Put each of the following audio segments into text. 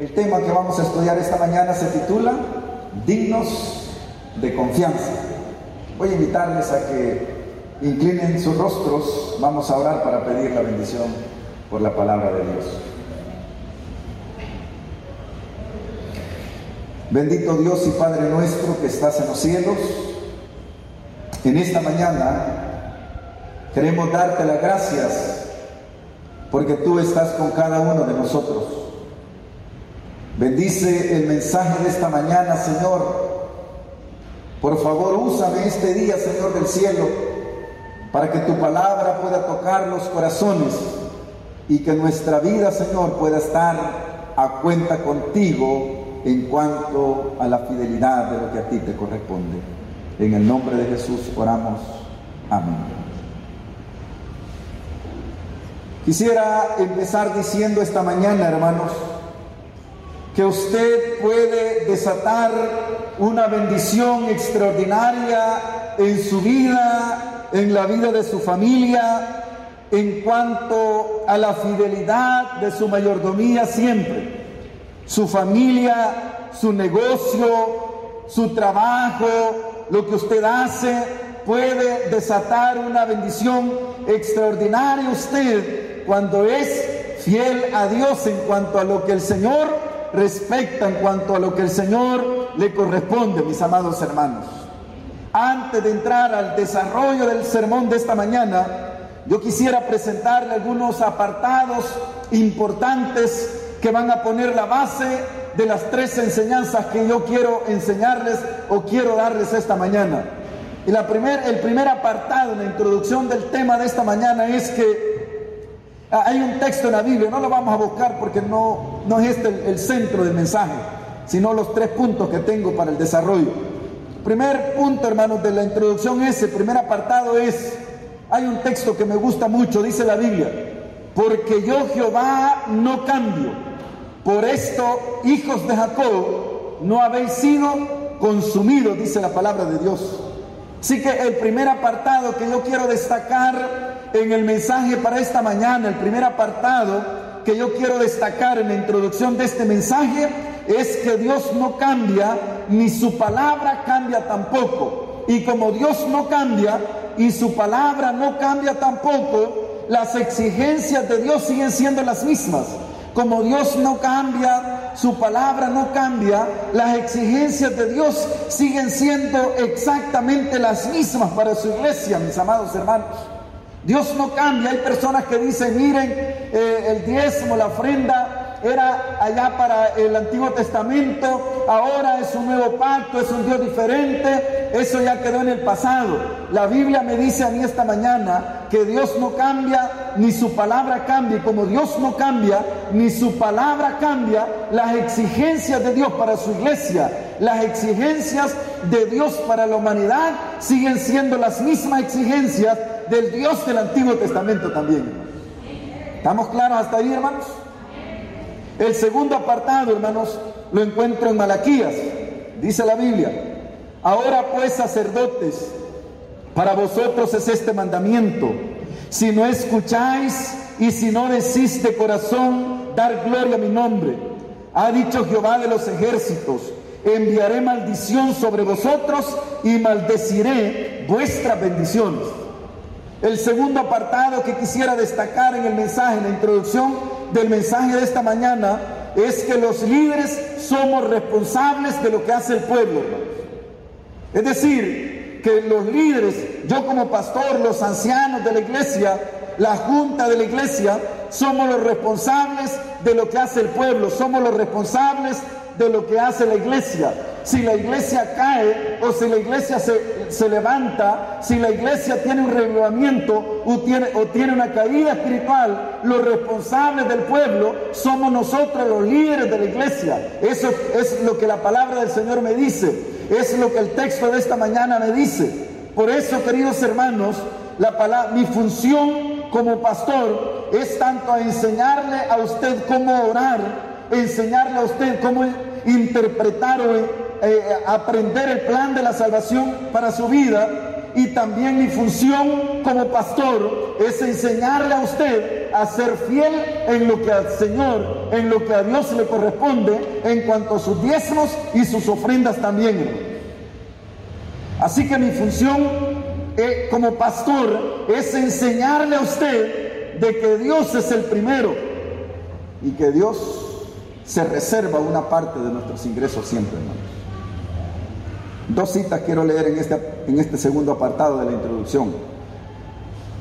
El tema que vamos a estudiar esta mañana se titula Dignos de confianza. Voy a invitarles a que inclinen sus rostros. Vamos a orar para pedir la bendición por la palabra de Dios. Bendito Dios y Padre nuestro que estás en los cielos, en esta mañana queremos darte las gracias porque tú estás con cada uno de nosotros. Bendice el mensaje de esta mañana, Señor. Por favor, úsame este día, Señor del cielo, para que tu palabra pueda tocar los corazones y que nuestra vida, Señor, pueda estar a cuenta contigo en cuanto a la fidelidad de lo que a ti te corresponde. En el nombre de Jesús oramos. Amén. Quisiera empezar diciendo esta mañana, hermanos, que usted puede desatar una bendición extraordinaria en su vida, en la vida de su familia, en cuanto a la fidelidad de su mayordomía siempre. Su familia, su negocio, su trabajo, lo que usted hace, puede desatar una bendición extraordinaria usted cuando es fiel a Dios en cuanto a lo que el Señor respecta en cuanto a lo que el Señor le corresponde, mis amados hermanos. Antes de entrar al desarrollo del sermón de esta mañana, yo quisiera presentarle algunos apartados importantes que van a poner la base de las tres enseñanzas que yo quiero enseñarles o quiero darles esta mañana. Y la primer, el primer apartado en la introducción del tema de esta mañana es que hay un texto en la Biblia, no lo vamos a buscar porque no, no es este el, centro del mensaje, sino los tres puntos que tengo para el desarrollo. Primer punto, hermanos, de la introducción es, el primer apartado es, hay un texto que me gusta mucho, dice la Biblia, porque yo Jehová no cambio. Por esto, hijos de Jacob, no habéis sido consumidos, dice la palabra de Dios. Así que el primer apartado que yo quiero destacar en el mensaje para esta mañana, el primer apartado que yo quiero destacar en la introducción de este mensaje es que Dios no cambia, ni su palabra cambia tampoco. Y como Dios no cambia y su palabra no cambia tampoco, las exigencias de Dios siguen siendo las mismas. Como Dios no cambia, su palabra no cambia, las exigencias de Dios siguen siendo exactamente las mismas para su iglesia, mis amados hermanos. Dios no cambia. Hay personas que dicen, miren, eh, el diezmo, la ofrenda era allá para el Antiguo Testamento, ahora es un nuevo pacto, es un Dios diferente, eso ya quedó en el pasado. La Biblia me dice a mí esta mañana que Dios no cambia, ni su palabra cambia, y como Dios no cambia, ni su palabra cambia, las exigencias de Dios para su iglesia, las exigencias de Dios para la humanidad siguen siendo las mismas exigencias del Dios del Antiguo Testamento también. ¿Estamos claros hasta ahí, hermanos? El segundo apartado, hermanos, lo encuentro en Malaquías. Dice la Biblia, ahora pues sacerdotes, para vosotros es este mandamiento. Si no escucháis y si no decís de corazón, dar gloria a mi nombre. Ha dicho Jehová de los ejércitos, enviaré maldición sobre vosotros y maldeciré vuestras bendiciones. El segundo apartado que quisiera destacar en el mensaje, en la introducción del mensaje de esta mañana, es que los líderes somos responsables de lo que hace el pueblo. Es decir, que los líderes, yo como pastor, los ancianos de la iglesia, la junta de la iglesia, somos los responsables de lo que hace el pueblo, somos los responsables de lo que hace la iglesia. Si la iglesia cae o si la iglesia se, levanta, si la iglesia tiene un revelamiento o tiene, o tiene una caída espiritual, los responsables del pueblo somos nosotros los líderes de la iglesia. Eso es lo que la palabra del Señor me dice. Es lo que el texto de esta mañana me dice. Por eso, queridos hermanos, la palabra, mi función como pastor es tanto a enseñarle a usted cómo orar, enseñarle a usted cómo interpretar o eh, aprender el plan de la salvación para su vida, y también mi función como pastor es enseñarle a usted a ser fiel en lo que al Señor, en lo que a Dios le corresponde en cuanto a sus diezmos y sus ofrendas también. Así que mi función eh, como pastor es enseñarle a usted de que Dios es el primero y que Dios se reserva una parte de nuestros ingresos siempre, hermanos. Dos citas quiero leer en este, en este segundo apartado de la introducción.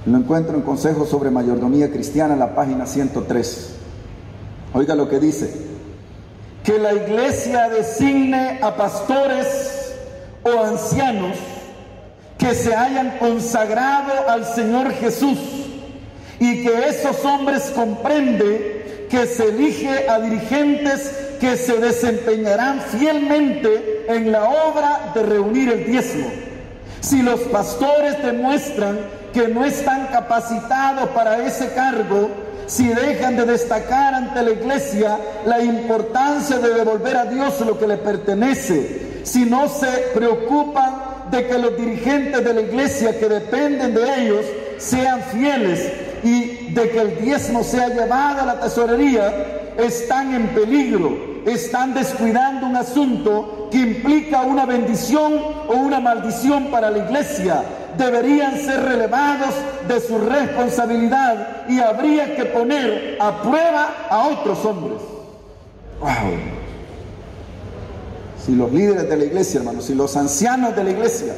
Lo encuentro en Consejo sobre Mayordomía Cristiana la página 103. Oiga lo que dice. Que la iglesia designe a pastores o ancianos que se hayan consagrado al Señor Jesús y que esos hombres comprenden que se elige a dirigentes que se desempeñarán fielmente en la obra de reunir el diezmo. Si los pastores demuestran que no están capacitados para ese cargo, si dejan de destacar ante la iglesia la importancia de devolver a Dios lo que le pertenece, si no se preocupan de que los dirigentes de la iglesia que dependen de ellos sean fieles y de que el diezmo sea llevado a la tesorería, están en peligro, están descuidando un asunto que implica una bendición o una maldición para la iglesia. Deberían ser relevados de su responsabilidad y habría que poner a prueba a otros hombres. Si los líderes de la iglesia, hermanos, si los ancianos de la iglesia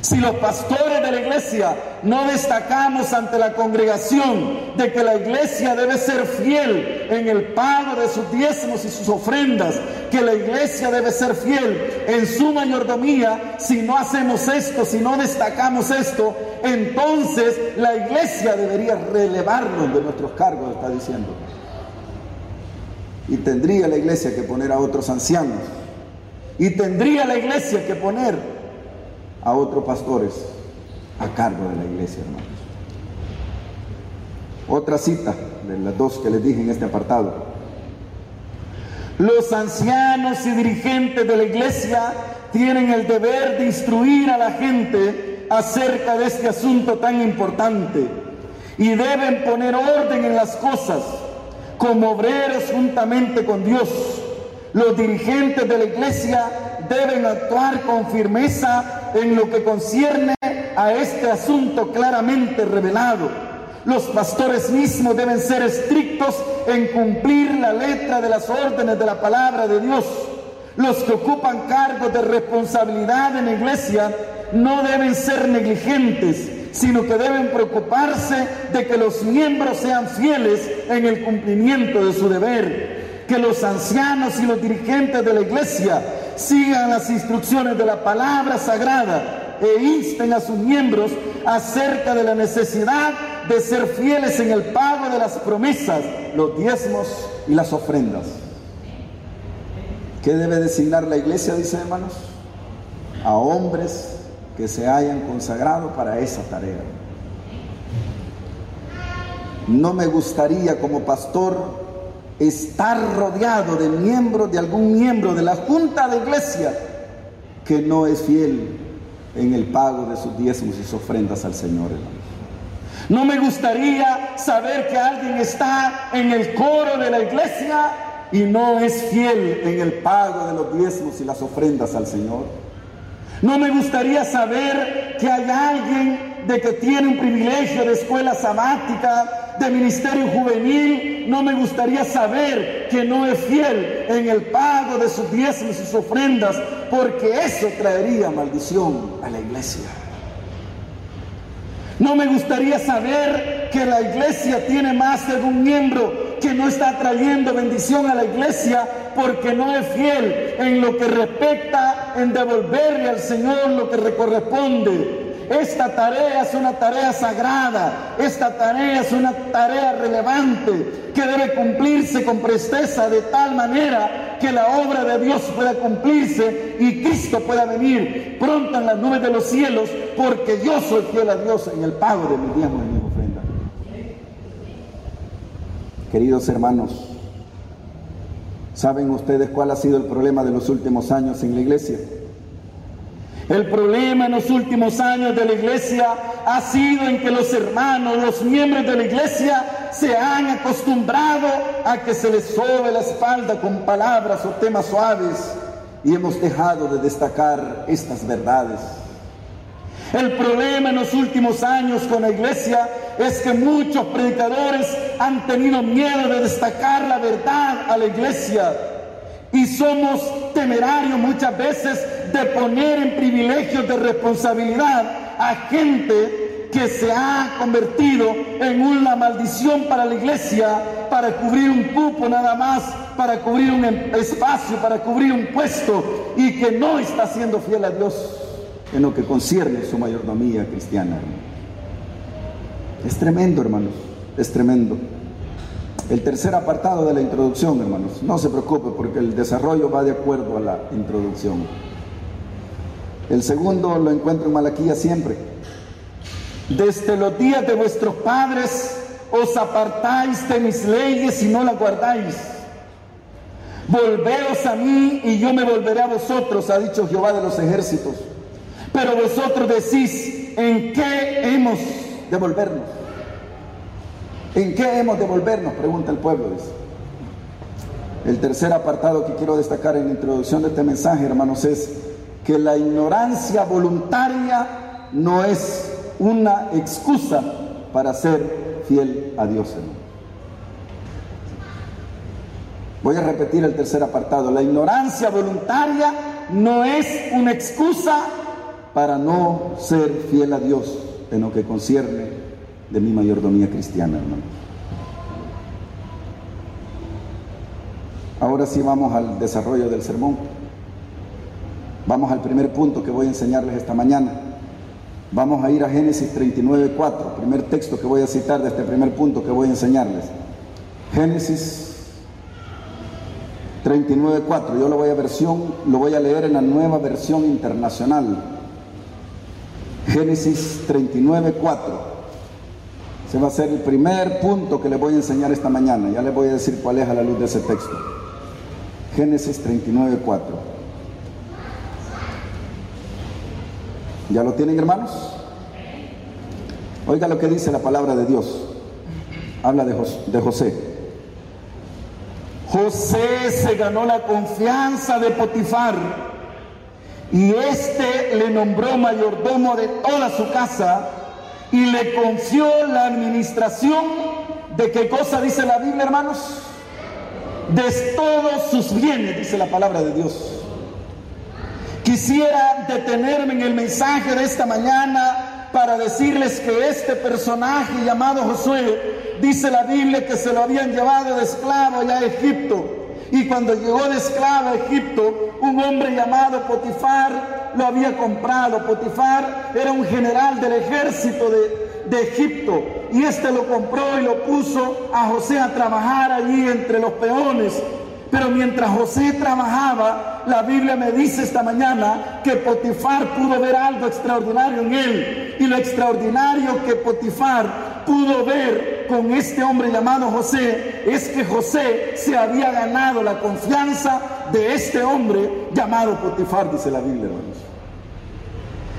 si los pastores de la iglesia no destacamos ante la congregación de que la iglesia debe ser fiel en el pago de sus diezmos y sus ofrendas, que la iglesia debe ser fiel en su mayordomía, si no hacemos esto, si no destacamos esto, entonces la iglesia debería relevarnos de nuestros cargos, está diciendo. Y tendría la iglesia que poner a otros ancianos. Y tendría la iglesia que poner a otros pastores a cargo de la iglesia, hermanos. Otra cita de las dos que les dije en este apartado. Los ancianos y dirigentes de la iglesia tienen el deber de instruir a la gente acerca de este asunto tan importante y deben poner orden en las cosas como obreros juntamente con Dios. Los dirigentes de la iglesia deben actuar con firmeza en lo que concierne a este asunto claramente revelado. Los pastores mismos deben ser estrictos en cumplir la letra de las órdenes de la palabra de Dios. Los que ocupan cargos de responsabilidad en la iglesia no deben ser negligentes, sino que deben preocuparse de que los miembros sean fieles en el cumplimiento de su deber, que los ancianos y los dirigentes de la iglesia sigan las instrucciones de la palabra sagrada e insten a sus miembros acerca de la necesidad de ser fieles en el pago de las promesas, los diezmos y las ofrendas. ¿Qué debe designar la iglesia, dice hermanos? A hombres que se hayan consagrado para esa tarea. No me gustaría como pastor estar rodeado de miembros, de algún miembro de la junta de iglesia que no es fiel en el pago de sus diezmos y sus ofrendas al Señor, No me gustaría saber que alguien está en el coro de la iglesia y no es fiel en el pago de los diezmos y las ofrendas al Señor. No me gustaría saber que hay alguien de que tiene un privilegio de escuela sabática, de ministerio juvenil, no me gustaría saber que no es fiel en el pago de sus diezmos y sus ofrendas, porque eso traería maldición a la iglesia. No me gustaría saber que la iglesia tiene más de un miembro que no está trayendo bendición a la iglesia porque no es fiel en lo que respecta en devolverle al Señor lo que le corresponde. Esta tarea es una tarea sagrada, esta tarea es una tarea relevante que debe cumplirse con presteza de tal manera que la obra de Dios pueda cumplirse y Cristo pueda venir pronto en las nubes de los cielos porque yo soy fiel a Dios en el pago de mi diezmo y mi ofrenda. Queridos hermanos, ¿saben ustedes cuál ha sido el problema de los últimos años en la iglesia? El problema en los últimos años de la iglesia ha sido en que los hermanos, los miembros de la iglesia, se han acostumbrado a que se les sobe la espalda con palabras o temas suaves y hemos dejado de destacar estas verdades. El problema en los últimos años con la iglesia es que muchos predicadores han tenido miedo de destacar la verdad a la iglesia y somos temerarios muchas veces de poner en privilegios de responsabilidad a gente que se ha convertido en una maldición para la iglesia, para cubrir un cupo nada más, para cubrir un em, espacio, para cubrir un puesto y que no está siendo fiel a Dios en lo que concierne su mayordomía cristiana. Es tremendo, hermanos, es tremendo. El tercer apartado de la introducción, hermanos, no se preocupe porque el desarrollo va de acuerdo a la introducción. El segundo lo encuentro en Malaquía siempre. Desde los días de vuestros padres os apartáis de mis leyes y no las guardáis. Volveos a mí y yo me volveré a vosotros, ha dicho Jehová de los ejércitos. Pero vosotros decís, ¿en qué hemos de volvernos? ¿En qué hemos de volvernos? Pregunta el pueblo. El tercer apartado que quiero destacar en la introducción de este mensaje, hermanos, es que la ignorancia voluntaria no es una excusa para ser fiel a Dios. Voy a repetir el tercer apartado. La ignorancia voluntaria no es una excusa para no ser fiel a Dios en lo que concierne de mi mayordomía cristiana, hermano. Ahora sí vamos al desarrollo del sermón. Vamos al primer punto que voy a enseñarles esta mañana. Vamos a ir a Génesis 39.4, primer texto que voy a citar de este primer punto que voy a enseñarles. Génesis 39.4, yo lo voy a versión, lo voy a leer en la nueva versión internacional. Génesis 39.4. Ese va a ser el primer punto que les voy a enseñar esta mañana. Ya les voy a decir cuál es a la luz de ese texto. Génesis 39, 4. ¿Ya lo tienen, hermanos? Oiga lo que dice la palabra de Dios. Habla de, de José. José se ganó la confianza de Potifar y éste le nombró mayordomo de toda su casa y le confió la administración de qué cosa dice la Biblia, hermanos? De todos sus bienes, dice la palabra de Dios. Quisiera detenerme en el mensaje de esta mañana para decirles que este personaje llamado Josué, dice la Biblia que se lo habían llevado de esclavo allá a Egipto. Y cuando llegó de esclavo a Egipto, un hombre llamado Potifar lo había comprado. Potifar era un general del ejército de, Egipto y este lo compró y lo puso a José a trabajar allí entre los peones. Pero mientras José trabajaba, la Biblia me dice esta mañana que Potifar pudo ver algo extraordinario en él. Y lo extraordinario que Potifar pudo ver con este hombre llamado José es que José se había ganado la confianza de este hombre llamado Potifar, dice la Biblia, hermanos.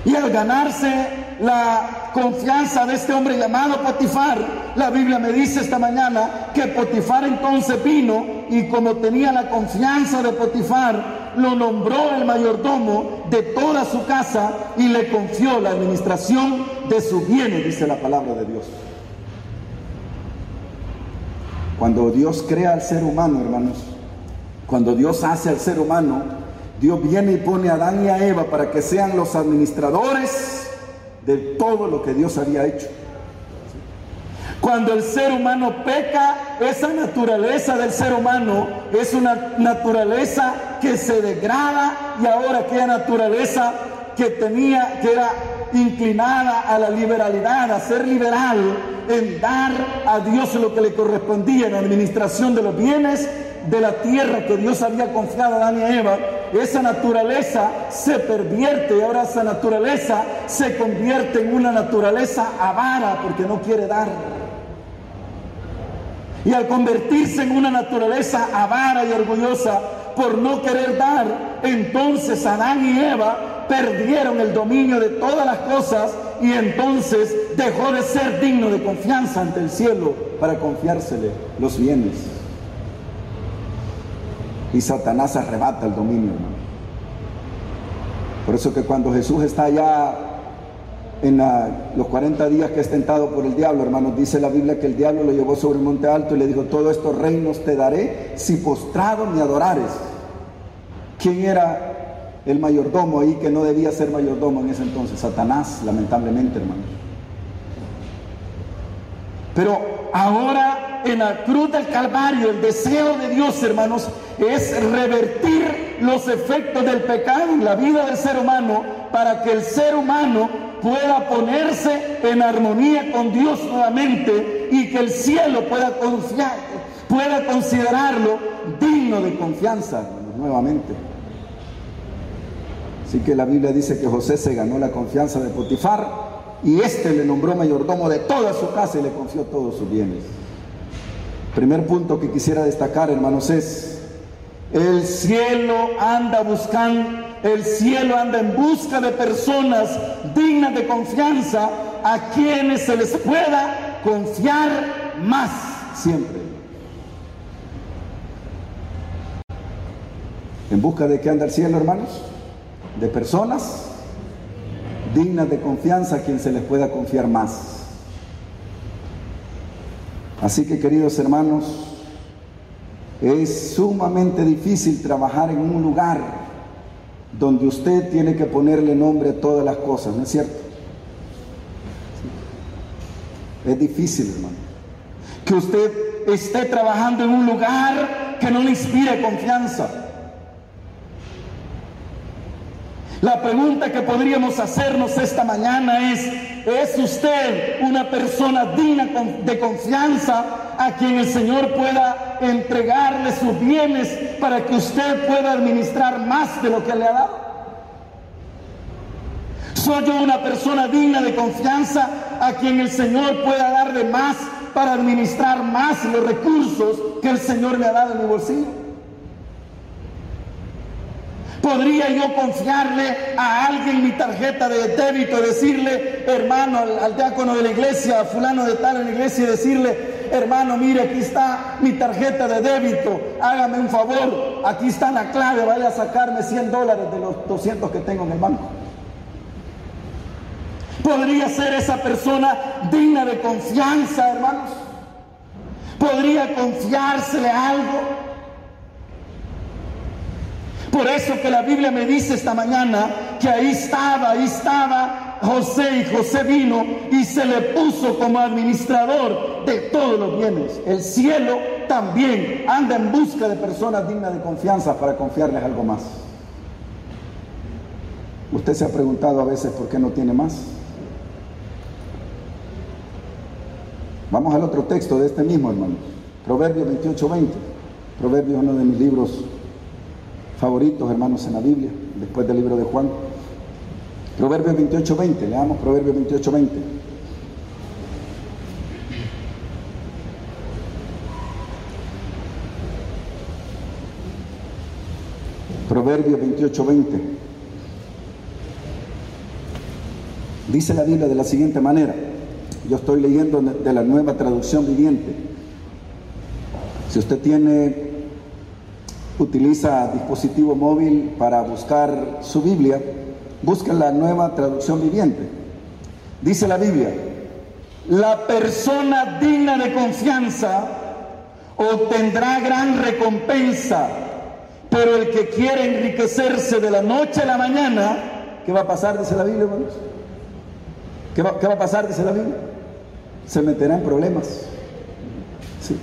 Y al ganarse la confianza de este hombre llamado Potifar, la Biblia me dice esta mañana que Potifar entonces vino y como tenía la confianza de Potifar, lo nombró el mayordomo de toda su casa y le confió la administración de sus bienes, dice la palabra de Dios. Cuando Dios crea al ser humano, hermanos, cuando Dios hace al ser humano, Dios viene y pone a Adán y a Eva para que sean los administradores de todo lo que Dios había hecho. Cuando el ser humano peca, esa naturaleza del ser humano es una naturaleza que se degrada y ahora aquella naturaleza que tenía, que era inclinada a la liberalidad, a ser liberal, en dar a Dios lo que le correspondía en la administración de los bienes de la tierra que Dios había confiado a Adán y a Eva, esa naturaleza se pervierte y ahora esa naturaleza se convierte en una naturaleza avara porque no quiere dar. Y al convertirse en una naturaleza avara y orgullosa por no querer dar, entonces Adán y Eva perdieron el dominio de todas las cosas y entonces dejó de ser digno de confianza ante el cielo para confiársele los bienes. Y Satanás arrebata el dominio, Por eso que cuando Jesús está allá en los 40 días que es tentado por el diablo, hermanos, dice la Biblia que el diablo lo llevó sobre el monte alto y le dijo, todos estos reinos te daré si postrado me adorares. ¿Quién era el mayordomo ahí que no debía ser mayordomo en ese entonces? Satanás, lamentablemente, hermanos. Pero ahora en la cruz del Calvario, el deseo de Dios, hermanos, es revertir los efectos del pecado en la vida del ser humano para que el ser humano pueda ponerse en armonía con Dios nuevamente y que el cielo pueda considerarlo digno de confianza nuevamente. Así que la Biblia dice que José se ganó la confianza de Potifar y éste le nombró mayordomo de toda su casa y le confió todos sus bienes. Primer punto que quisiera destacar, hermanos, es el cielo anda buscando el cielo anda en busca de personas dignas de confianza a quienes se les pueda confiar más siempre. ¿En busca de qué anda el cielo, hermanos? De personas dignas de confianza a quien se les pueda confiar más. Así que, queridos hermanos, es sumamente difícil trabajar en un lugar donde usted tiene que ponerle nombre a todas las cosas, ¿no es cierto? Es difícil, hermano. Que usted esté trabajando en un lugar que no le inspire confianza. La pregunta que podríamos hacernos esta mañana es, ¿es usted una persona digna de confianza a quien el Señor pueda entregarle sus bienes para que usted pueda administrar más de lo que le ha dado? ¿Soy yo una persona digna de confianza a quien el Señor pueda darle más para administrar más los recursos que el Señor me ha dado en mi bolsillo? ¿Podría yo confiarle a alguien mi tarjeta de débito y decirle, hermano, al, diácono de la iglesia, fulano de tal en la iglesia, y decirle, hermano, mire, aquí está mi tarjeta de débito, hágame un favor, aquí está la clave, vaya a sacarme 100 dólares de los 200 que tengo en el banco? ¿Podría ser esa persona digna de confianza, hermanos? ¿Podría confiársele algo? Por eso que la Biblia me dice esta mañana que ahí estaba, ahí estaba José y José vino y se le puso como administrador de todos los bienes. El cielo también anda en busca de personas dignas de confianza para confiarles algo más. ¿Usted se ha preguntado a veces por qué no tiene más? Vamos al otro texto de este mismo, hermanos. Proverbios 28-20. Proverbios, uno de mis libros favoritos, hermanos, en la Biblia, después del libro de Juan. Proverbios 28, 20, leamos Proverbios 28, 20. Proverbios 28, 20. Dice la Biblia de la siguiente manera. Yo estoy leyendo de la nueva traducción viviente. Si usted tiene utiliza dispositivo móvil para buscar su Biblia, busca la nueva traducción viviente. Dice la Biblia, la persona digna de confianza obtendrá gran recompensa, pero el que quiere enriquecerse de la noche a la mañana, ¿qué va a pasar? Dice la Biblia, hermanos. ¿Qué va, ¿Qué va a pasar? Dice la Biblia. Se meterá en problemas. Sí.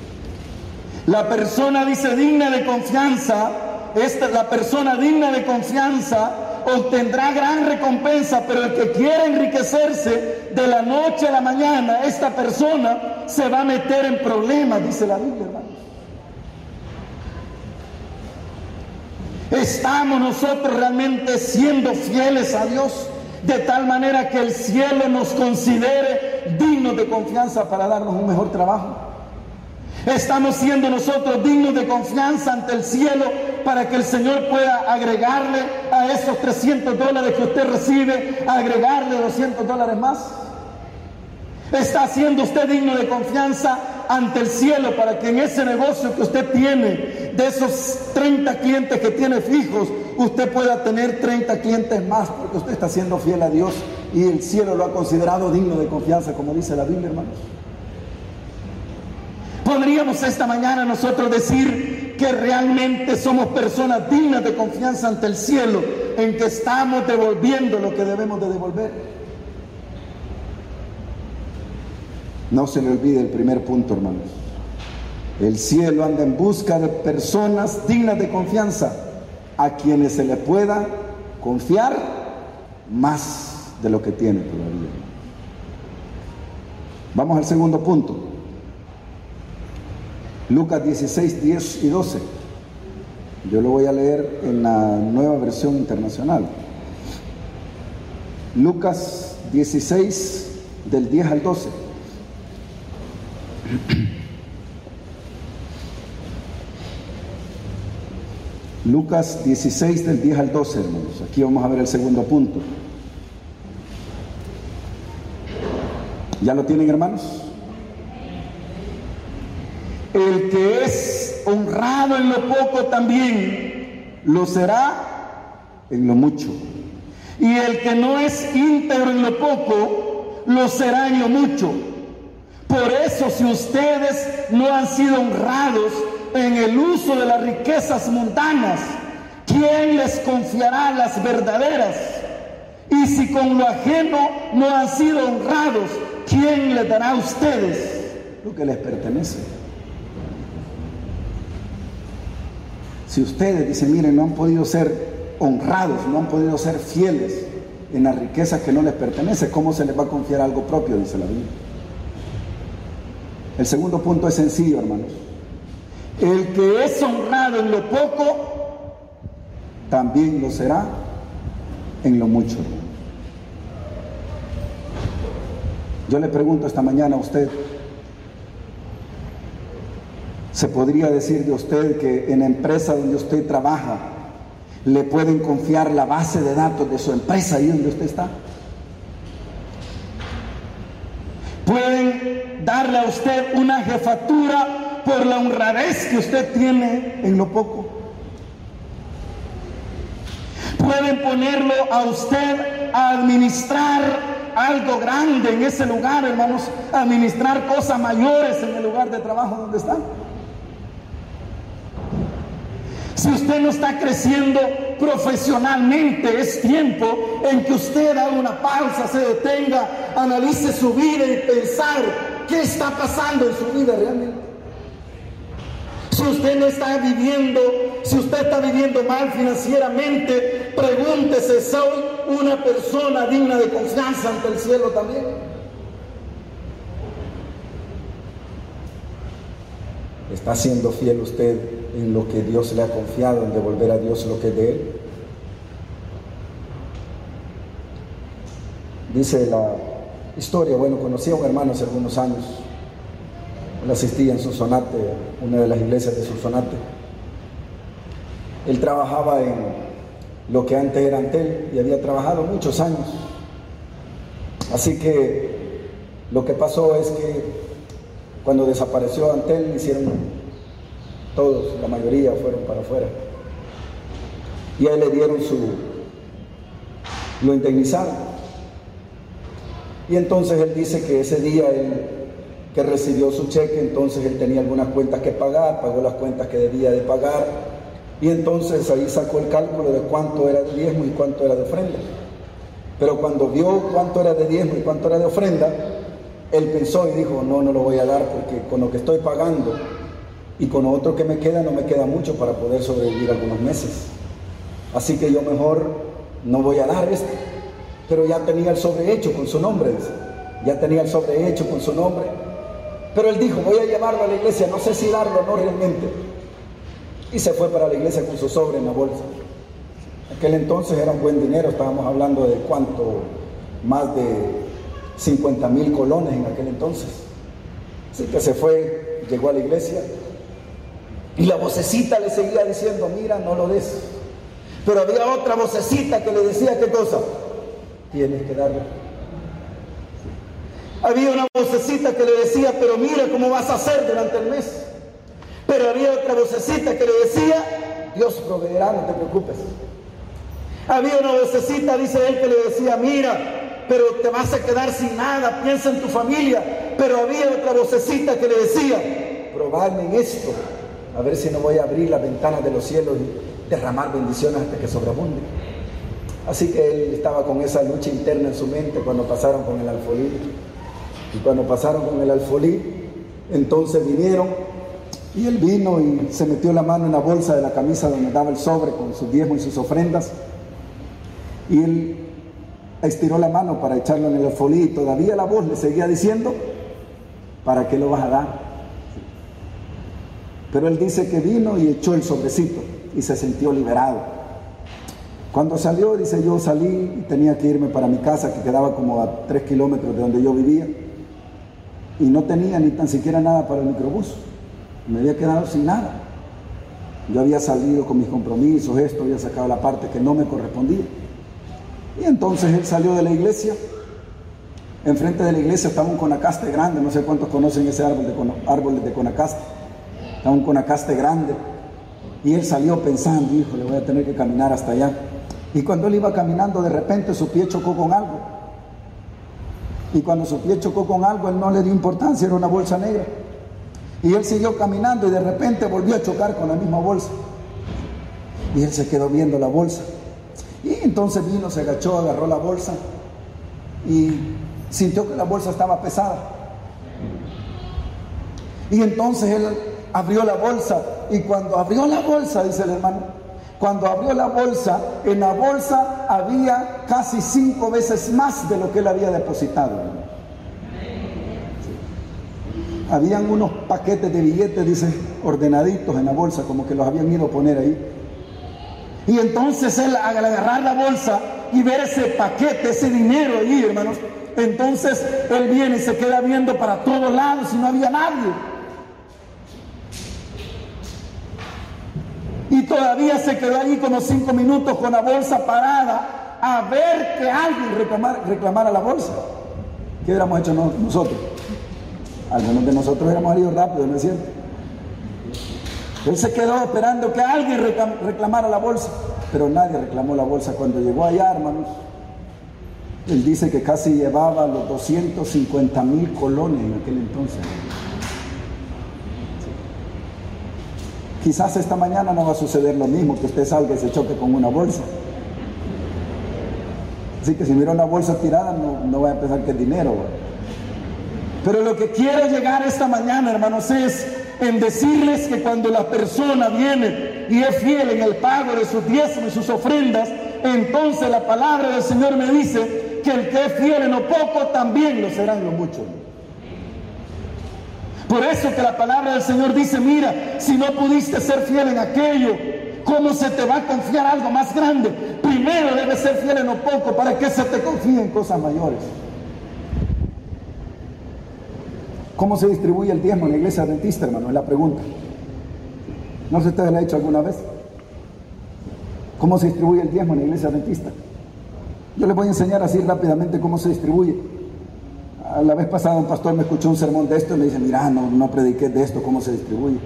La persona dice digna de confianza, esta, la persona digna de confianza obtendrá gran recompensa, pero el que quiere enriquecerse de la noche a la mañana, esta persona se va a meter en problemas, dice la Biblia. ¿Estamos nosotros realmente siendo fieles a Dios de tal manera que el cielo nos considere dignos de confianza para darnos un mejor trabajo? Estamos siendo nosotros dignos de confianza ante el cielo para que el Señor pueda agregarle a esos 300 dólares que usted recibe, agregarle 200 dólares más. Está siendo usted digno de confianza ante el cielo para que en ese negocio que usted tiene, de esos 30 clientes que tiene fijos, usted pueda tener 30 clientes más porque usted está siendo fiel a Dios y el cielo lo ha considerado digno de confianza, como dice la Biblia, hermanos. Podríamos esta mañana nosotros decir que realmente somos personas dignas de confianza ante el cielo, en que estamos devolviendo lo que debemos de devolver. No se le olvide el primer punto, hermanos. El cielo anda en busca de personas dignas de confianza, a quienes se le pueda confiar más de lo que tiene todavía. Vamos al segundo punto. Lucas 16, 10 y 12. Yo lo voy a leer en la nueva versión internacional. Lucas 16, del 10 al 12. Lucas 16 del 10 al 12, hermanos. Aquí vamos a ver el segundo punto. ¿Ya lo tienen, hermanos? El que es honrado en lo poco también lo será en lo mucho. Y el que no es íntegro en lo poco, lo será en lo mucho. Por eso si ustedes no han sido honrados en el uso de las riquezas mundanas, ¿quién les confiará las verdaderas? Y si con lo ajeno no han sido honrados, ¿quién les dará a ustedes lo que les pertenece? Si ustedes dicen, miren, no han podido ser honrados, no han podido ser fieles en la riqueza que no les pertenece, ¿cómo se les va a confiar algo propio? Dice la Biblia. El segundo punto es sencillo, hermanos. El que es honrado en lo poco, también lo será en lo mucho. Yo le pregunto esta mañana a usted, ¿Se podría decir de usted que en la empresa donde usted trabaja le pueden confiar la base de datos de su empresa ahí donde usted está? Pueden darle a usted una jefatura por la honradez que usted tiene en lo poco. Pueden ponerlo a usted a administrar algo grande en ese lugar, hermanos, administrar cosas mayores en el lugar de trabajo donde está. Si usted no está creciendo profesionalmente, es tiempo en que usted haga una pausa, se detenga, analice su vida y pensar qué está pasando en su vida realmente. Si usted no está viviendo, si usted está viviendo mal financieramente, pregúntese, ¿soy una persona digna de confianza ante el cielo también? ¿Está siendo fiel usted en lo que Dios le ha confiado, en devolver a Dios lo que es de Él? Dice la historia, bueno, conocí a un hermano hace algunos años, él asistía en Susonate, una de las iglesias de Susonate. Él trabajaba en lo que antes era Antel y había trabajado muchos años. Así que lo que pasó es que cuando desapareció Antel, hicieron todos, la mayoría fueron para afuera. Y a él le dieron su, lo indemnizaron. Y entonces él dice que ese día él, que recibió su cheque, entonces él tenía algunas cuentas que pagar, pagó las cuentas que debía de pagar, y entonces ahí sacó el cálculo de cuánto era de diezmo y cuánto era de ofrenda. Pero cuando vio cuánto era de diezmo y cuánto era de ofrenda, él pensó y dijo, no, no lo voy a dar porque con lo que estoy pagando y con lo otro que me queda no me queda mucho para poder sobrevivir algunos meses. Así que yo mejor no voy a dar esto. Pero ya tenía el sobrehecho con su nombre, ya tenía el sobrehecho con su nombre. Pero él dijo, voy a llevarlo a la iglesia, no sé si darlo o no realmente. Y se fue para la iglesia con su sobre en la bolsa. Aquel entonces era un buen dinero, estábamos hablando de cuánto, más de 50 mil colones en aquel entonces. Así que se fue llegó a la iglesia y la vocecita le seguía diciendo, mira, no lo des. Pero había otra vocecita que le decía, ¿qué cosa? Tienes que darle. Había una vocecita que le decía, pero mira cómo vas a hacer durante el mes. Pero había otra vocecita que le decía, Dios proveerá, no te preocupes. Había una vocecita, dice él, que le decía, mira, pero te vas a quedar sin nada, piensa en tu familia. Pero había otra vocecita que le decía, probadme en esto, a ver si no voy a abrir las ventanas de los cielos y derramar bendiciones hasta que sobreabunde. Así que él estaba con esa lucha interna en su mente cuando pasaron con el alfolí. Y cuando pasaron con el alfolí, entonces vinieron y él vino y se metió la mano en la bolsa de la camisa donde daba el sobre con sus diezmos y sus ofrendas. Y él estiró la mano para echarlo en el alfolí y todavía la voz le seguía diciendo, ¿para qué lo vas a dar? Pero él dice que vino y echó el sobrecito y se sintió liberado. Cuando salió, dice yo salí y tenía que irme para mi casa, que quedaba como a tres kilómetros de donde yo vivía, y no tenía ni tan siquiera nada para el microbús. Me había quedado sin nada. Yo había salido con mis compromisos, esto, había sacado la parte que no me correspondía. Y entonces él salió de la iglesia. Enfrente de la iglesia estaba un conacaste grande, no sé cuántos conocen ese árbol de, árboles de conacaste estaba un conacaste grande. Y él salió pensando, hijo, le voy a tener que caminar hasta allá. Y cuando él iba caminando, de repente su pie chocó con algo. Y cuando su pie chocó con algo, él no le dio importancia, era una bolsa negra. Y él siguió caminando y de repente volvió a chocar con la misma bolsa. Y él se quedó viendo la bolsa. Y entonces vino, se agachó, agarró la bolsa y sintió que la bolsa estaba pesada. Y entonces él abrió la bolsa y cuando abrió la bolsa, dice el hermano, cuando abrió la bolsa, en la bolsa había casi cinco veces más de lo que él había depositado. Habían unos paquetes de billetes, dice, ordenaditos en la bolsa, como que los habían ido a poner ahí. Y entonces él, al agarrar la bolsa y ver ese paquete, ese dinero ahí, hermanos, entonces él viene y se queda viendo para todos lados y no había nadie. Todavía se quedó ahí como cinco minutos con la bolsa parada a ver que alguien reclamara, la bolsa. ¿Qué hubiéramos hecho nosotros? Algunos de nosotros hubiéramos salido rápido, ¿no es cierto? Él se quedó esperando que alguien reclamara la bolsa, pero nadie reclamó la bolsa. Cuando llegó allá, hermanos, él dice que casi llevaba los 250 mil colones en aquel entonces. Quizás esta mañana no va a suceder lo mismo, que usted salga y se choque con una bolsa. Así que si mira una bolsa tirada, no, no va a pensar que es dinero. Pero lo que quiero llegar esta mañana, hermanos, es en decirles que cuando la persona viene y es fiel en el pago de sus diezmos y sus ofrendas, entonces la palabra del Señor me dice que el que es fiel en lo poco también lo será en lo mucho. Por eso que la palabra del Señor dice, mira, si no pudiste ser fiel en aquello, ¿cómo se te va a confiar algo más grande? Primero debes ser fiel en lo poco para que se te confíe en cosas mayores. ¿Cómo se distribuye el diezmo en la iglesia adventista, hermano? Es la pregunta. ¿No se te lo ha hecho alguna vez? ¿Cómo se distribuye el diezmo en la iglesia adventista? Yo les voy a enseñar así rápidamente cómo se distribuye la vez pasada un pastor me escuchó un sermón de esto y me dice, mira, no, no prediqué de esto, cómo se distribuye.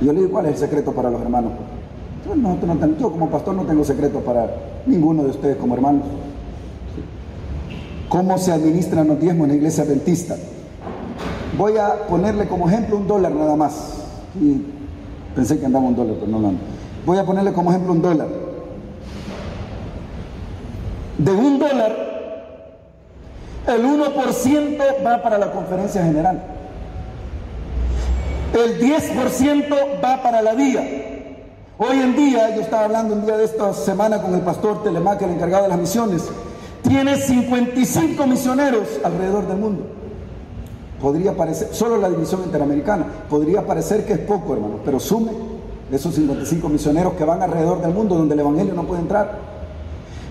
Y yo le digo, ¿cuál es el secreto para los hermanos? Yo, yo como pastor no tengo secreto para ninguno de ustedes como hermanos. ¿Cómo se administran los diezmos en la iglesia adventista? Voy a ponerle como ejemplo un dólar nada más. Pensé que andaba un dólar, pero no lo Voy a ponerle como ejemplo un dólar. De un dólar el 1% va para la conferencia general. El 10% va para la vía. Hoy en día, yo estaba hablando un día de esta semana con el pastor Telemaque, el encargado de las misiones, tiene 55 misioneros alrededor del mundo. Podría parecer, solo la división interamericana, podría parecer que es poco, hermano, pero sume esos 55 misioneros que van alrededor del mundo donde el Evangelio no puede entrar.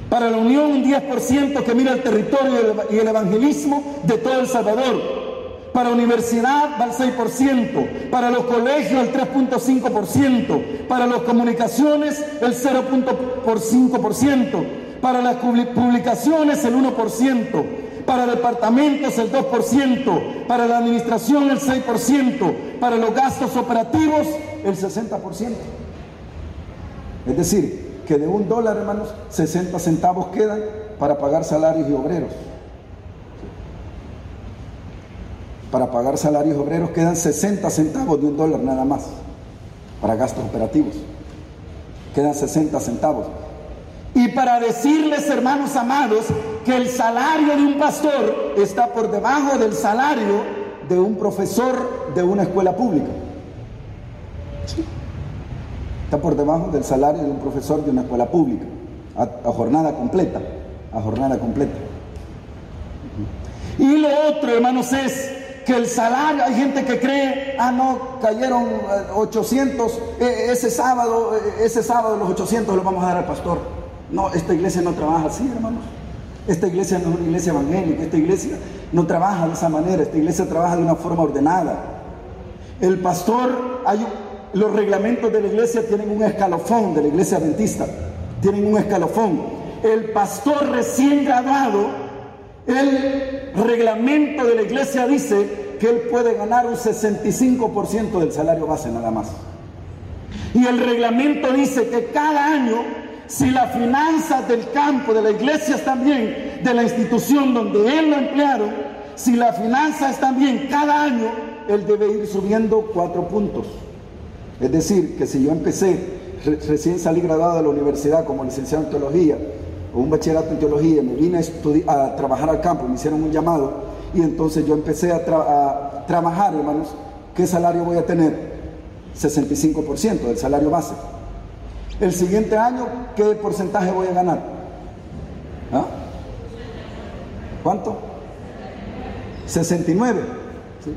Para la Unión un 10% que mira el territorio y el evangelismo de todo El Salvador. para universidad va al 6%, para los colegios el 3.5%, para las comunicaciones el 0.5%, para las publicaciones el 1%, para departamentos el 2%, para la administración el 6%, para los gastos operativos el 60%. Es decir, que de un dólar, hermanos, 60 centavos quedan para pagar salarios y obreros. Para pagar salarios obreros quedan 60 centavos de un dólar nada más para gastos operativos. Quedan 60 centavos. Y para decirles, hermanos amados, que el salario de un pastor está por debajo del salario de un profesor de una escuela pública. Está por debajo del salario de un profesor de una escuela pública, a jornada completa, a jornada completa. Y lo otro, hermanos, es que el salario, hay gente que cree, ah, no, cayeron 800, eh, eh, ese sábado, eh, ese sábado los 800 los vamos a dar al pastor. No, esta iglesia no trabaja así, hermanos. Esta iglesia no es una iglesia evangélica, esta iglesia no trabaja de esa manera, esta iglesia trabaja de una forma ordenada. El pastor, hay, los reglamentos de la iglesia tienen un escalofón, de la iglesia adventista, tienen un escalofón. El pastor recién graduado el reglamento de la iglesia dice que él puede ganar un 65% del salario base nada más. Y el reglamento dice que cada año, si las finanzas del campo, de la iglesia están bien, de la institución donde él lo emplearon, si las finanzas están bien cada año, él debe ir subiendo cuatro puntos. Es decir, que si yo empecé, recién salí graduado de la universidad como licenciado en teología, un bachillerato en teología, me vine a, a trabajar al campo, me hicieron un llamado y entonces yo empecé a, trabajar, hermanos. ¿Qué salario voy a tener? 65% del salario base. El siguiente año, ¿qué porcentaje voy a ganar? ¿Ah? ¿Cuánto? 69. ¿Sí?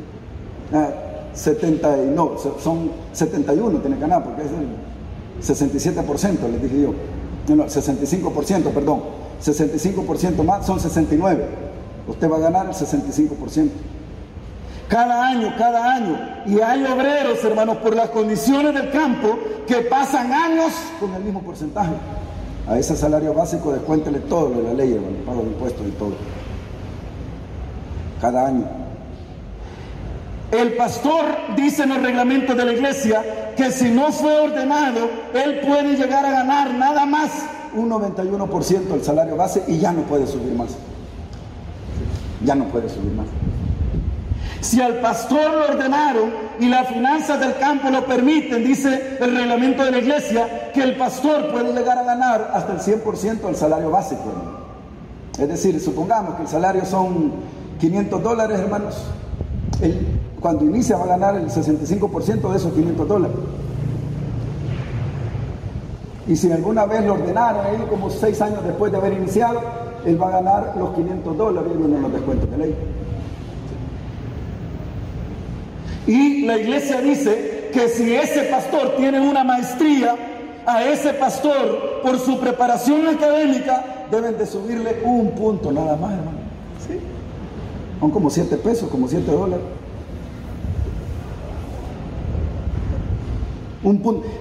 70 ah, y, no, son 71 tiene que ganar porque es el 67%, les dije yo no, 65%, perdón, 65% más son 69. Usted va a ganar el 65%. Cada año, cada año. Y hay obreros, hermanos, por las condiciones del campo, que pasan años con el mismo porcentaje. A ese salario básico descuéntele todo lo de la ley, hermano, pago de impuestos y todo. Cada año. El pastor dice en los reglamentos de la iglesia que si no fue ordenado, él puede llegar a ganar nada más un 91% del salario base y ya no puede subir más. Ya no puede subir más. Si al pastor lo ordenaron y las finanzas del campo lo permiten, dice el reglamento de la iglesia, que el pastor puede llegar a ganar hasta el 100% del salario básico. Es decir, supongamos que el salario son 500 dólares, hermanos. El, cuando inicia va a ganar el 65% de esos 500 dólares. Y si alguna vez lo ordenaron ahí como seis años después de haber iniciado, él va a ganar los 500 dólares y los descuentos de ley. Y la iglesia dice que si ese pastor tiene una maestría, a ese pastor, por su preparación académica, deben de subirle un punto nada más, hermano. ¿Sí? Son como 7 pesos, como 7 dólares.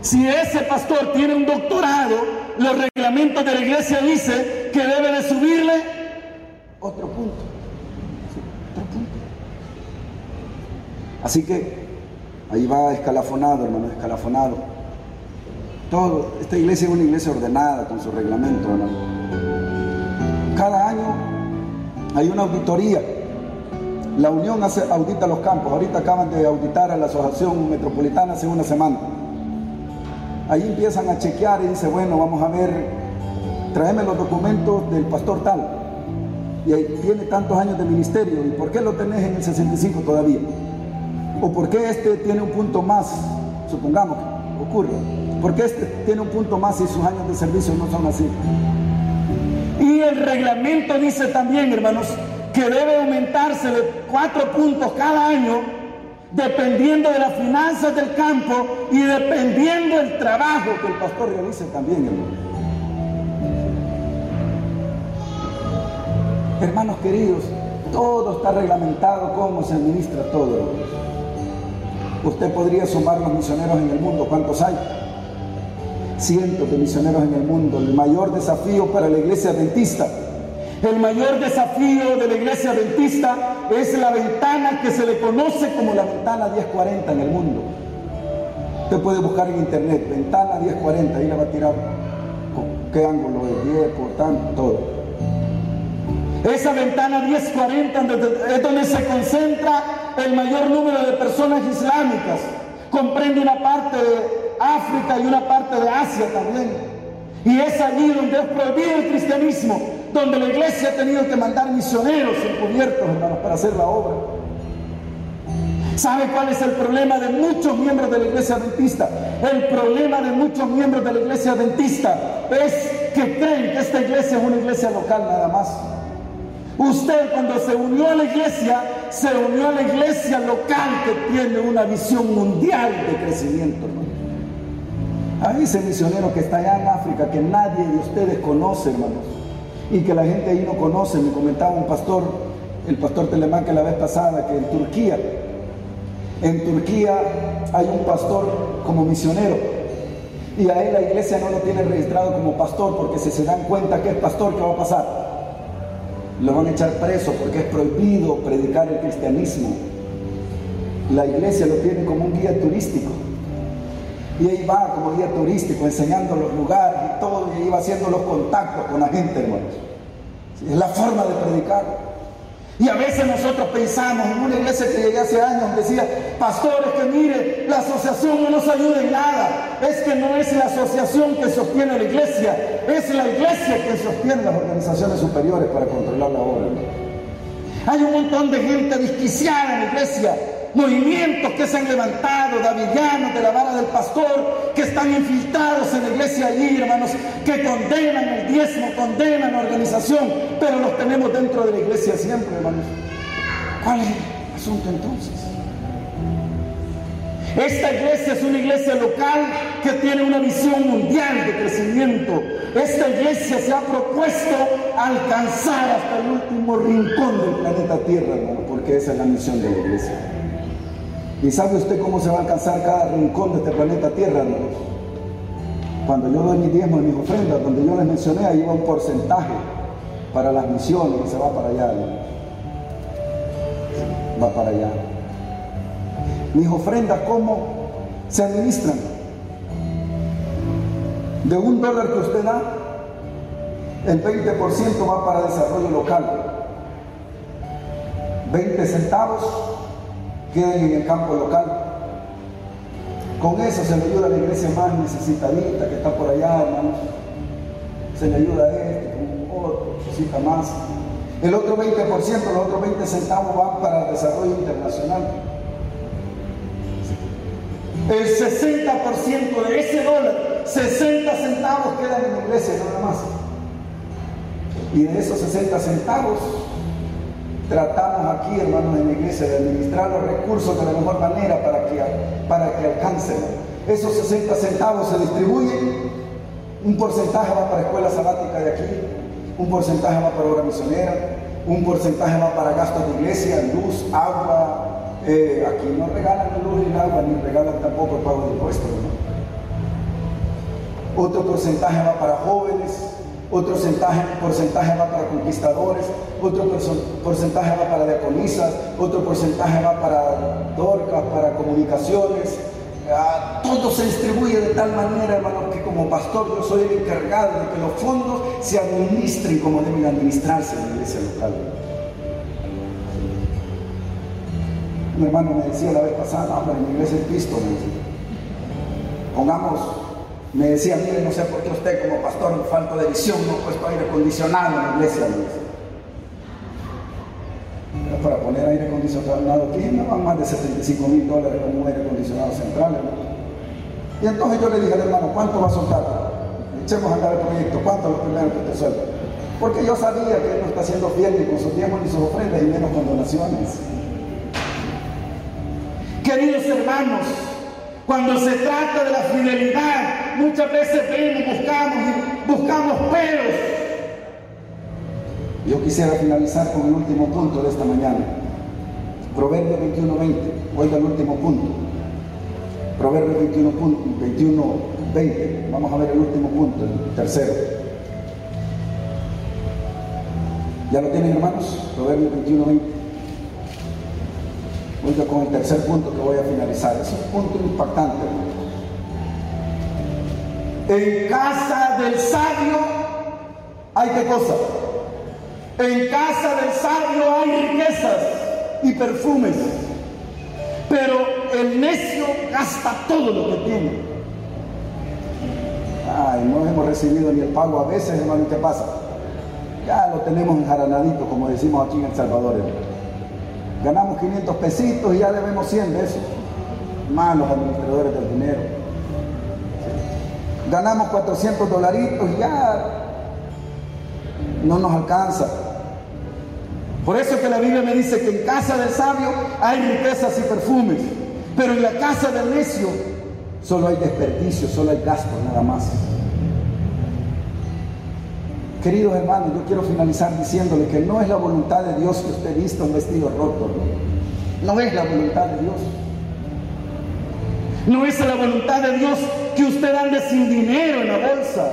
Si ese pastor tiene un doctorado, los reglamentos de la iglesia dicen que debe de subirle otro punto. otro punto. Así que ahí va escalafonado, hermano, escalafonado. Todo, esta iglesia es una iglesia ordenada con su reglamento, hermano. Cada año hay una auditoría. La Unión hace, audita los campos. Ahorita acaban de auditar a la Asociación Metropolitana hace una semana. Ahí empiezan a chequear y dice, bueno, vamos a ver, tráeme los documentos del pastor tal. Y ahí tiene tantos años de ministerio. ¿Y por qué lo tenés en el 65 todavía? ¿O por qué este tiene un punto más? Supongamos que ocurre. ¿Por qué este tiene un punto más y sus años de servicio no son así? Y el reglamento dice también, hermanos, que debe aumentarse de cuatro puntos cada año dependiendo de las finanzas del campo y dependiendo del trabajo que el pastor realice también, hermano. Hermanos queridos, Todo está reglamentado, cómo se administra todo. Usted podría sumar los misioneros en el mundo, ¿cuántos hay? Cientos de misioneros en el mundo. El mayor desafío para la iglesia adventista el mayor desafío de la iglesia adventista es la ventana que se le conoce como la ventana 1040 en el mundo. Usted puede buscar en internet, ventana 1040, ahí le va a tirar con qué ángulo es, 10 por tanto, todo. Esa ventana 1040 es donde se concentra el mayor número de personas islámicas. Comprende una parte de África y una parte de Asia también. Y es allí donde es prohibido el cristianismo donde la iglesia ha tenido que mandar misioneros encubiertos, hermanos, para hacer la obra. ¿Sabe cuál es el problema de muchos miembros de la iglesia adventista? El problema de muchos miembros de la iglesia adventista es que creen que esta iglesia es una iglesia local nada más. Usted cuando se unió a la iglesia, se unió a la iglesia local que tiene una visión mundial de crecimiento. Hermano. Hay ese misionero que está allá en África que nadie de ustedes conoce, hermanos y que la gente ahí no conoce. Me comentaba un pastor, el pastor Telemán, que la vez pasada, que en Turquía, en Turquía hay un pastor como misionero y a él la iglesia no lo tiene registrado como pastor porque si se dan cuenta que es pastor, ¿qué va a pasar? Lo van a echar preso porque es prohibido predicar el cristianismo. La iglesia lo tiene como un guía turístico. Y ahí va como guía turístico, enseñando los lugares y todo, y iba haciendo los contactos con la gente, hermanos. Es la forma de predicar. Y a veces nosotros pensamos en una iglesia que llegué hace años, decía, pastores, que mire, la asociación no nos ayuda en nada. Es que no es la asociación que sostiene la iglesia, es la iglesia que sostiene las organizaciones superiores para controlar la obra. Hay un montón de gente desquiciada en la iglesia movimientos que se han levantado, davillanos de la vara del pastor, que están infiltrados en la iglesia allí, hermanos, que condenan el diezmo, condenan la organización, pero los tenemos dentro de la iglesia siempre, hermanos. ¿Cuál es el asunto entonces? Esta iglesia es una iglesia local que tiene una visión mundial de crecimiento. Esta iglesia se ha propuesto alcanzar hasta el último rincón del planeta Tierra, hermano, porque esa es la misión de la iglesia. ¿Y sabe usted cómo se va a alcanzar cada rincón de este planeta Tierra, hermanos? Cuando yo doy mi diezmo y mis ofrendas, donde yo les mencioné, ahí va un porcentaje para las misiones y se va para allá. Va para allá. Mis ofrendas, ¿cómo se administran? De un dólar que usted da, el 20% va para desarrollo local. 20 centavos queden en el campo local. Con eso se le ayuda a la iglesia más necesitadita que está por allá, hermanos. Se le ayuda a este, con otro, necesita más. El otro 20%, los otros 20 centavos van para el desarrollo internacional. El 60% de ese dólar, 60 centavos quedan en la iglesia nada más. Y de esos 60 centavos, tratamos aquí, hermanos, en la iglesia, de administrar los recursos de la mejor manera para que, para que alcancen. Esos 60 centavos se distribuyen, un porcentaje va para escuela sabática de aquí, un porcentaje va para obra misionera, un porcentaje va para gastos de iglesia, luz, agua. Eh, aquí no regalan luz ni agua, ni regalan tampoco el pago de impuestos. Otro porcentaje va para jóvenes, otro porcentaje, va para conquistadores, otro porcentaje va para diaconisas, otro porcentaje va para dorcas, para comunicaciones. Ah, todo se distribuye de tal manera, hermano, que como pastor yo soy el encargado de que los fondos se administren como deben administrarse en la iglesia local. Un hermano me decía la vez pasada, hombre, en mi iglesia es Cristo, me decía. Pongamos me decía, mire, no sé por qué usted como pastor, falta de visión, no ha puesto aire acondicionado en la iglesia. Era para poner aire acondicionado aquí, no van más de 75 mil dólares como un aire acondicionado central. Y entonces yo le dije al hermano, ¿cuánto va a soltar? Echemos a andar el proyecto, ¿cuánto lo primero que te suelta? Porque yo sabía que él no está siendo fiel ni con sus diezmos ni sus ofrendas y menos con donaciones. Queridos hermanos, cuando se trata de la fidelidad, muchas veces vemos, buscamos, buscamos peros. Yo quisiera finalizar con el último punto de esta mañana. Proverbio 21.20. Oiga el último punto. Proverbio 21, 21, 20. Vamos a ver el último punto, el tercero. ¿Ya lo tienen hermanos? Proverbio 21, 20. Oiga con el tercer punto que voy a finalizar. Es un punto impactante, En casa del sabio hay qué cosa? En casa del sabio hay riquezas y perfumes, pero el necio gasta todo lo que tiene. Ay, no hemos recibido ni el pago a veces, hermano, ¿qué pasa? Ya lo tenemos enjaranadito, como decimos aquí en El Salvador. Ganamos 500 pesitos y ya debemos 100 de eso. Malos administradores del dinero. Ganamos 400 dolaritos y ya no nos alcanza. Por eso que la Biblia me dice que en casa del sabio hay riquezas y perfumes, pero en la casa del necio solo hay desperdicio, solo hay gasto, nada más. Queridos hermanos, yo quiero finalizar diciéndole que no es la voluntad de Dios que usted vista un vestido roto. No es la voluntad de Dios. No es la voluntad de Dios que usted ande sin dinero en la bolsa.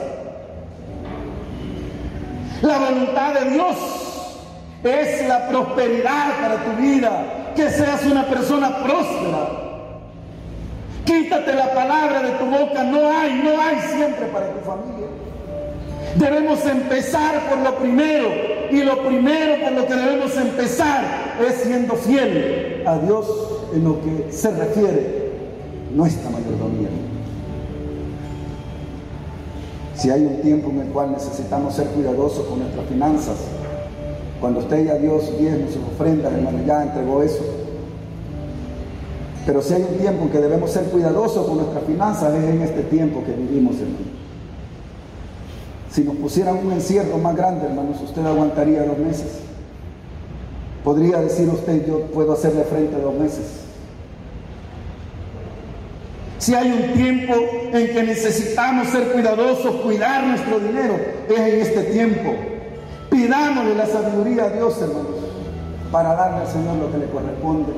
La voluntad de Dios es la prosperidad para tu vida, que seas una persona próspera. Quítate la palabra de tu boca, no hay, no hay siempre para tu familia. Debemos empezar por lo primero y lo primero por lo que debemos empezar es siendo fiel a Dios en lo que se refiere nuestra mayordomía. Si hay un tiempo en el cual necesitamos ser cuidadosos con nuestras finanzas, cuando usted ya dio su diezmo, sus ofrendas, hermano, ya entregó eso. Pero si hay un tiempo en que debemos ser cuidadosos con nuestras finanzas, es en este tiempo que vivimos, hermano. Si nos pusieran un encierro más grande, hermanos, usted aguantaría dos meses. Podría decir usted, yo puedo hacerle frente a dos meses. Si hay un tiempo en que necesitamos ser cuidadosos, cuidar nuestro dinero, es en este tiempo. Pidámosle la sabiduría a Dios, hermanos, para darle al Señor lo que le corresponde.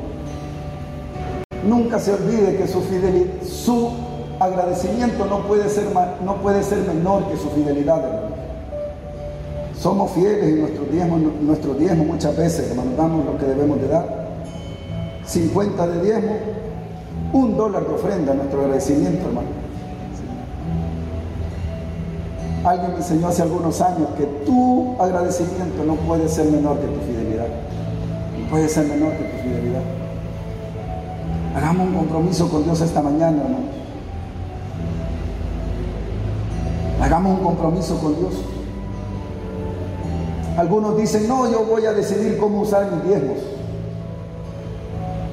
Nunca se olvide que su fidelidad, su agradecimiento no puede ser, no puede ser menor que su fidelidad, hermano. Somos fieles en nuestro diezmo, nuestro diezmo muchas veces, hermano, damos lo que debemos de dar. 50 de diezmo, un dólar de ofrenda, nuestro agradecimiento, hermano. Alguien me enseñó hace algunos años que tu agradecimiento no puede ser menor que tu fidelidad. No puede ser menor que tu fidelidad. Hagamos un compromiso con Dios esta mañana, hermano. Hagamos un compromiso con Dios. Algunos dicen, no, yo voy a decidir cómo usar mis diezmos.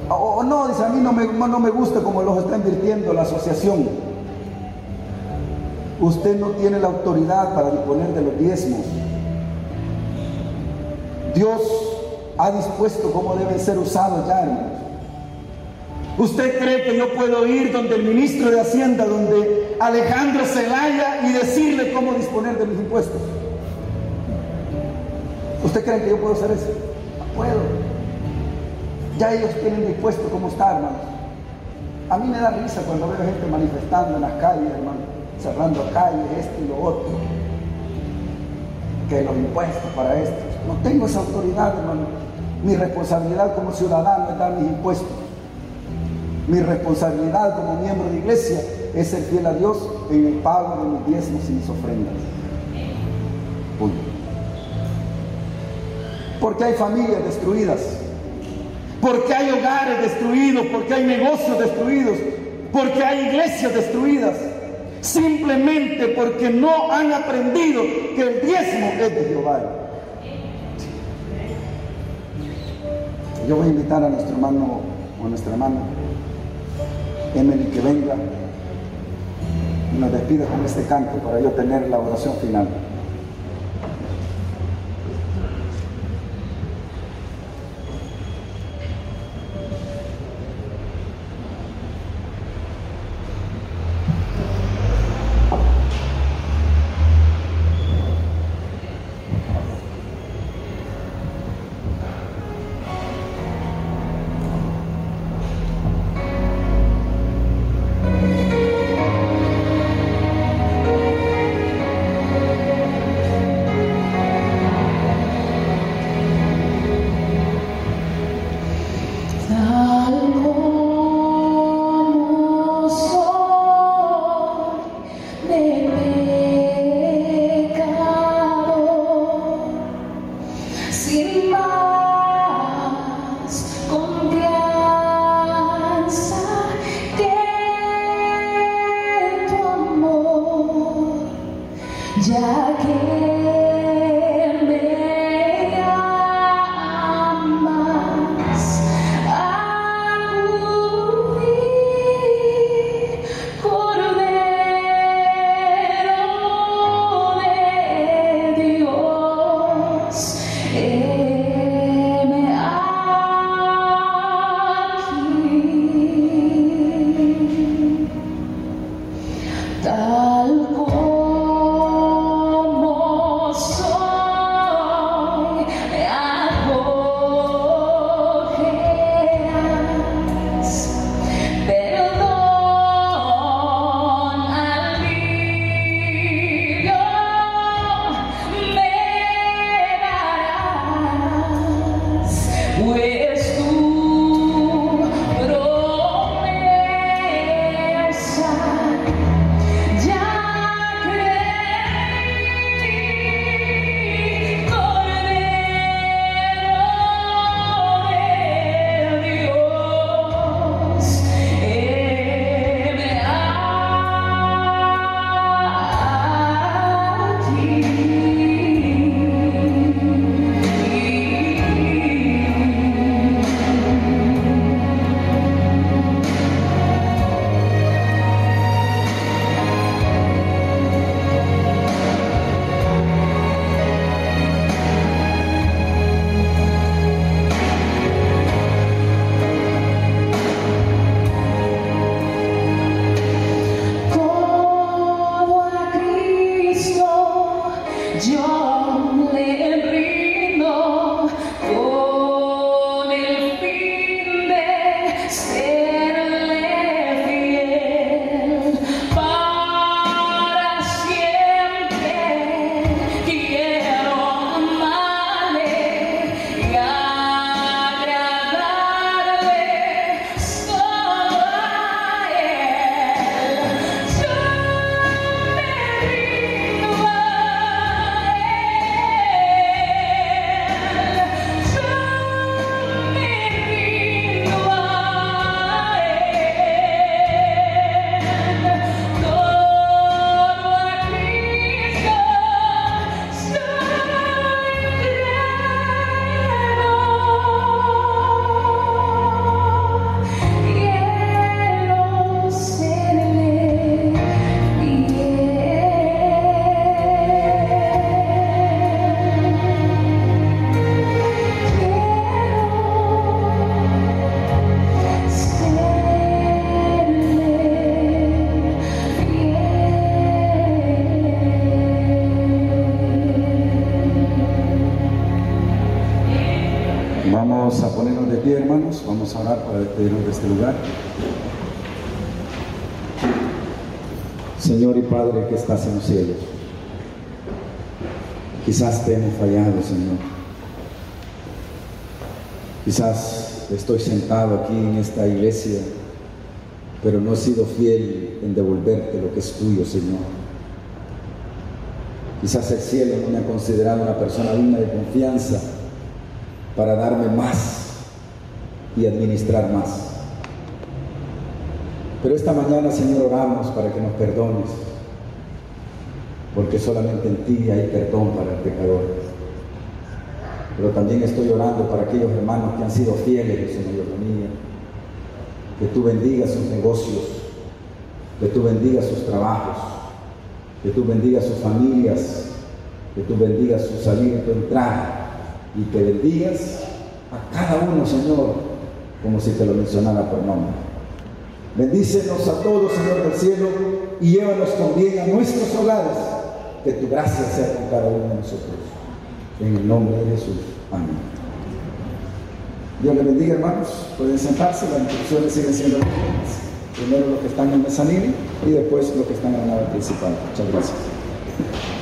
O, no, dice, a mí no me, no me gusta como los está invirtiendo la asociación. Usted no tiene la autoridad para disponer de los diezmos. Dios ha dispuesto cómo deben ser usados ya. ¿Usted cree que yo puedo ir donde el ministro de Hacienda, donde Alejandro Zelaya y decirle cómo disponer de mis impuestos? ¿Usted cree que yo puedo hacer eso? No puedo. Ya ellos tienen dispuesto cómo está, hermanos. A mí me da risa cuando veo gente manifestando en las calles, hermano cerrando calles, esto y lo otro, que los impuestos para esto. No tengo esa autoridad, hermano. Mi responsabilidad como ciudadano es dar mis impuestos. Mi responsabilidad como miembro de iglesia es ser fiel a Dios en el pago de mis diezmos y mis ofrendas. Porque hay familias destruidas, porque hay hogares destruidos, porque hay negocios destruidos, porque hay iglesias destruidas. Simplemente porque no han aprendido que el diezmo es de Jehová. Yo voy a invitar a nuestro hermano o a nuestra hermana Emily que venga nos despida con este canto para yo tener la oración final. Padre Quizás estoy sentado aquí en esta iglesia, pero no he sido fiel en devolverte lo que es tuyo, Señor. Quizás el cielo no me ha considerado una persona digna de confianza para darme más y administrar más. Pero esta mañana, Señor, oramos para que nos perdones porque solamente en ti hay perdón para el pecador. Pero también estoy orando para aquellos hermanos que han sido fieles, Señor mío, que tú bendigas sus negocios, que tú bendigas sus trabajos, que tú bendigas sus familias, que tú bendigas su salida tu entrada, y que bendigas a cada uno, Señor, como si te lo mencionara por nombre. Bendícenos a todos, Señor del cielo, y llévanos con bien a nuestros hogares que tu gracia sea con cada uno de nosotros. En el nombre de Jesús. Amén. Dios le bendiga, hermanos. Pueden sentarse, las instrucciones siguen siendo las mismas. Primero los que están en el mezanino y después los que están en la nave principal. Muchas gracias.